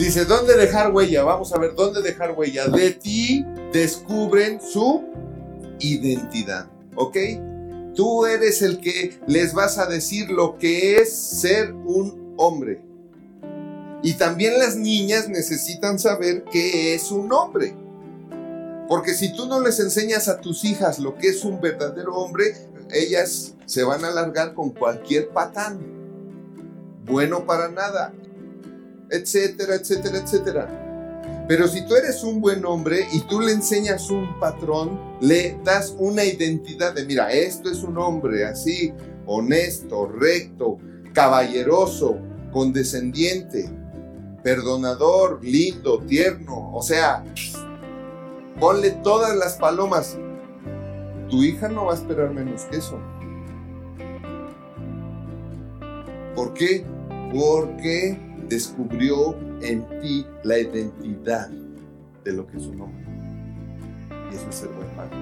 Dice, ¿dónde dejar huella? Vamos a ver, ¿dónde dejar huella? De ti descubren su identidad, ¿ok? Tú eres el que les vas a decir lo que es ser un hombre. Y también las niñas necesitan saber qué es un hombre. Porque si tú no les enseñas a tus hijas lo que es un verdadero hombre, ellas se van a alargar con cualquier patán. Bueno para nada. Etcétera, etcétera, etcétera. Pero si tú eres un buen hombre y tú le enseñas un patrón, le das una identidad de, mira, esto es un hombre así, honesto, recto, caballeroso, condescendiente, perdonador, lindo, tierno. O sea, Ponle todas las palomas. Tu hija no va a esperar menos que eso. ¿Por qué? Porque descubrió en ti la identidad de lo que es un hombre. Y eso es ser buen padre.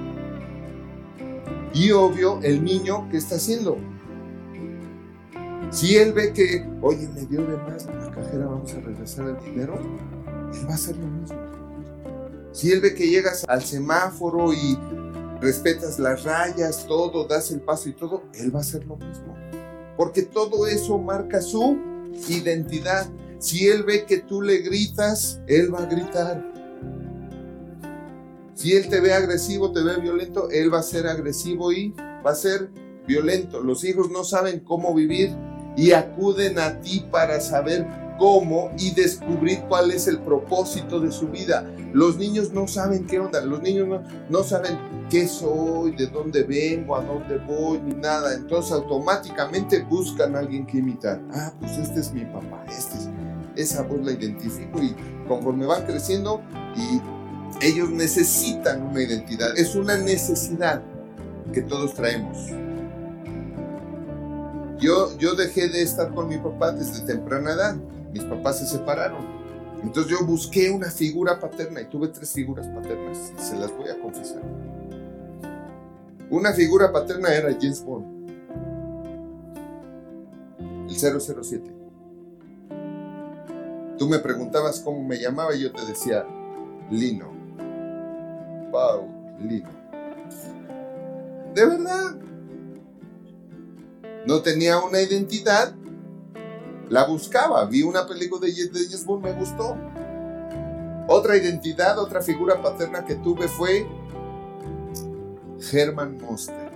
Y obvio, el niño, ¿qué está haciendo? Si él ve que, oye, me dio de más la cajera, vamos a regresar el dinero, él va a hacer lo mismo. Si él ve que llegas al semáforo y respetas las rayas, todo, das el paso y todo, él va a hacer lo mismo. Porque todo eso marca su identidad. Si él ve que tú le gritas, él va a gritar. Si él te ve agresivo, te ve violento, él va a ser agresivo y va a ser violento. Los hijos no saben cómo vivir y acuden a ti para saber cómo y descubrir cuál es el propósito de su vida. Los niños no saben qué onda, los niños no, saben qué soy, de dónde vengo, a dónde voy, ni nada. Entonces automáticamente buscan a alguien que imitar. Ah, pues este es mi papá, este es, esa voz la identifico y conforme van creciendo y ellos necesitan una identidad, es una necesidad que todos traemos. Yo, yo dejé de estar con mi papá desde temprana edad mis papás se separaron. Entonces yo busqué una figura paterna y tuve tres figuras paternas, se las voy a confesar. Una figura paterna era James Bond, el 007. Tú me preguntabas cómo me llamaba y yo te decía Lino. Pau Lino. De verdad. No tenía una identidad, la buscaba, vi una película de, James Bond, me gustó. Otra identidad, otra figura paterna que tuve fue Herman Monster.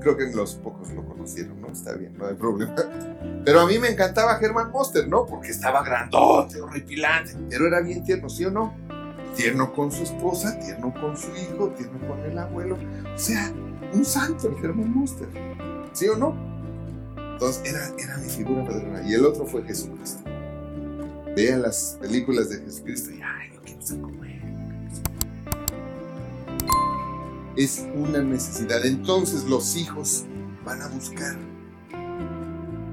Creo que los pocos lo conocieron, ¿no? Está bien, no hay problema. Pero a mí me encantaba Herman Monster, ¿no? Porque estaba grandote, horripilante, pero era bien tierno, ¿sí o no? Tierno con su esposa, tierno con su hijo, tierno con el abuelo. O sea, un santo el Herman Monster, ¿sí o no? Entonces era, era mi figura paterna. Y el otro fue Jesucristo. Vean las películas de Jesucristo y, ay, yo quiero ser como él. Es una necesidad. Entonces los hijos van a buscar.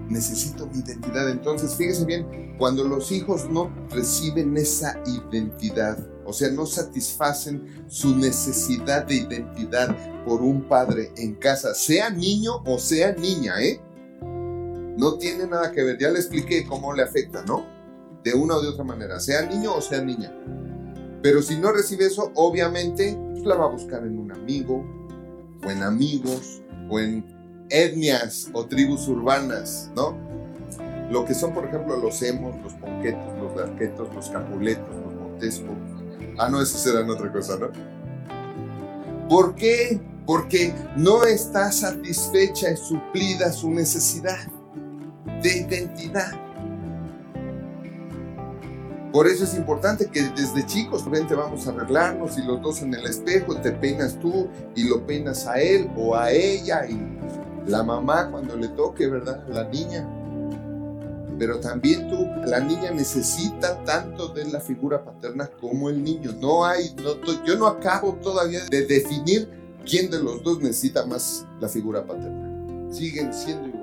Necesito mi identidad. Entonces, fíjese bien, cuando los hijos no reciben esa identidad, o sea, no satisfacen su necesidad de identidad por un padre en casa, sea niño o sea niña, ¿eh? No tiene nada que ver, ya le expliqué cómo le afecta, ¿no? De una o de otra manera, sea niño o sea niña. Pero si no recibe eso, obviamente pues, la va a buscar en un amigo, o en amigos, o en etnias o tribus urbanas, ¿no? Lo que son, por ejemplo, los emos, los ponquetos, los larquetos, los capuletos, los montescos. Ah, no, esos serán otra cosa, ¿no? ¿Por qué? Porque no está satisfecha y suplida su necesidad de identidad. Por eso es importante que desde chicos, vente, vamos a arreglarnos y los dos en el espejo, te peinas tú y lo peinas a él o a ella y la mamá cuando le toque, ¿verdad? La niña. Pero también tú, la niña necesita tanto de la figura paterna como el niño. No hay, no, yo no acabo todavía de definir quién de los dos necesita más la figura paterna. Siguen siendo igual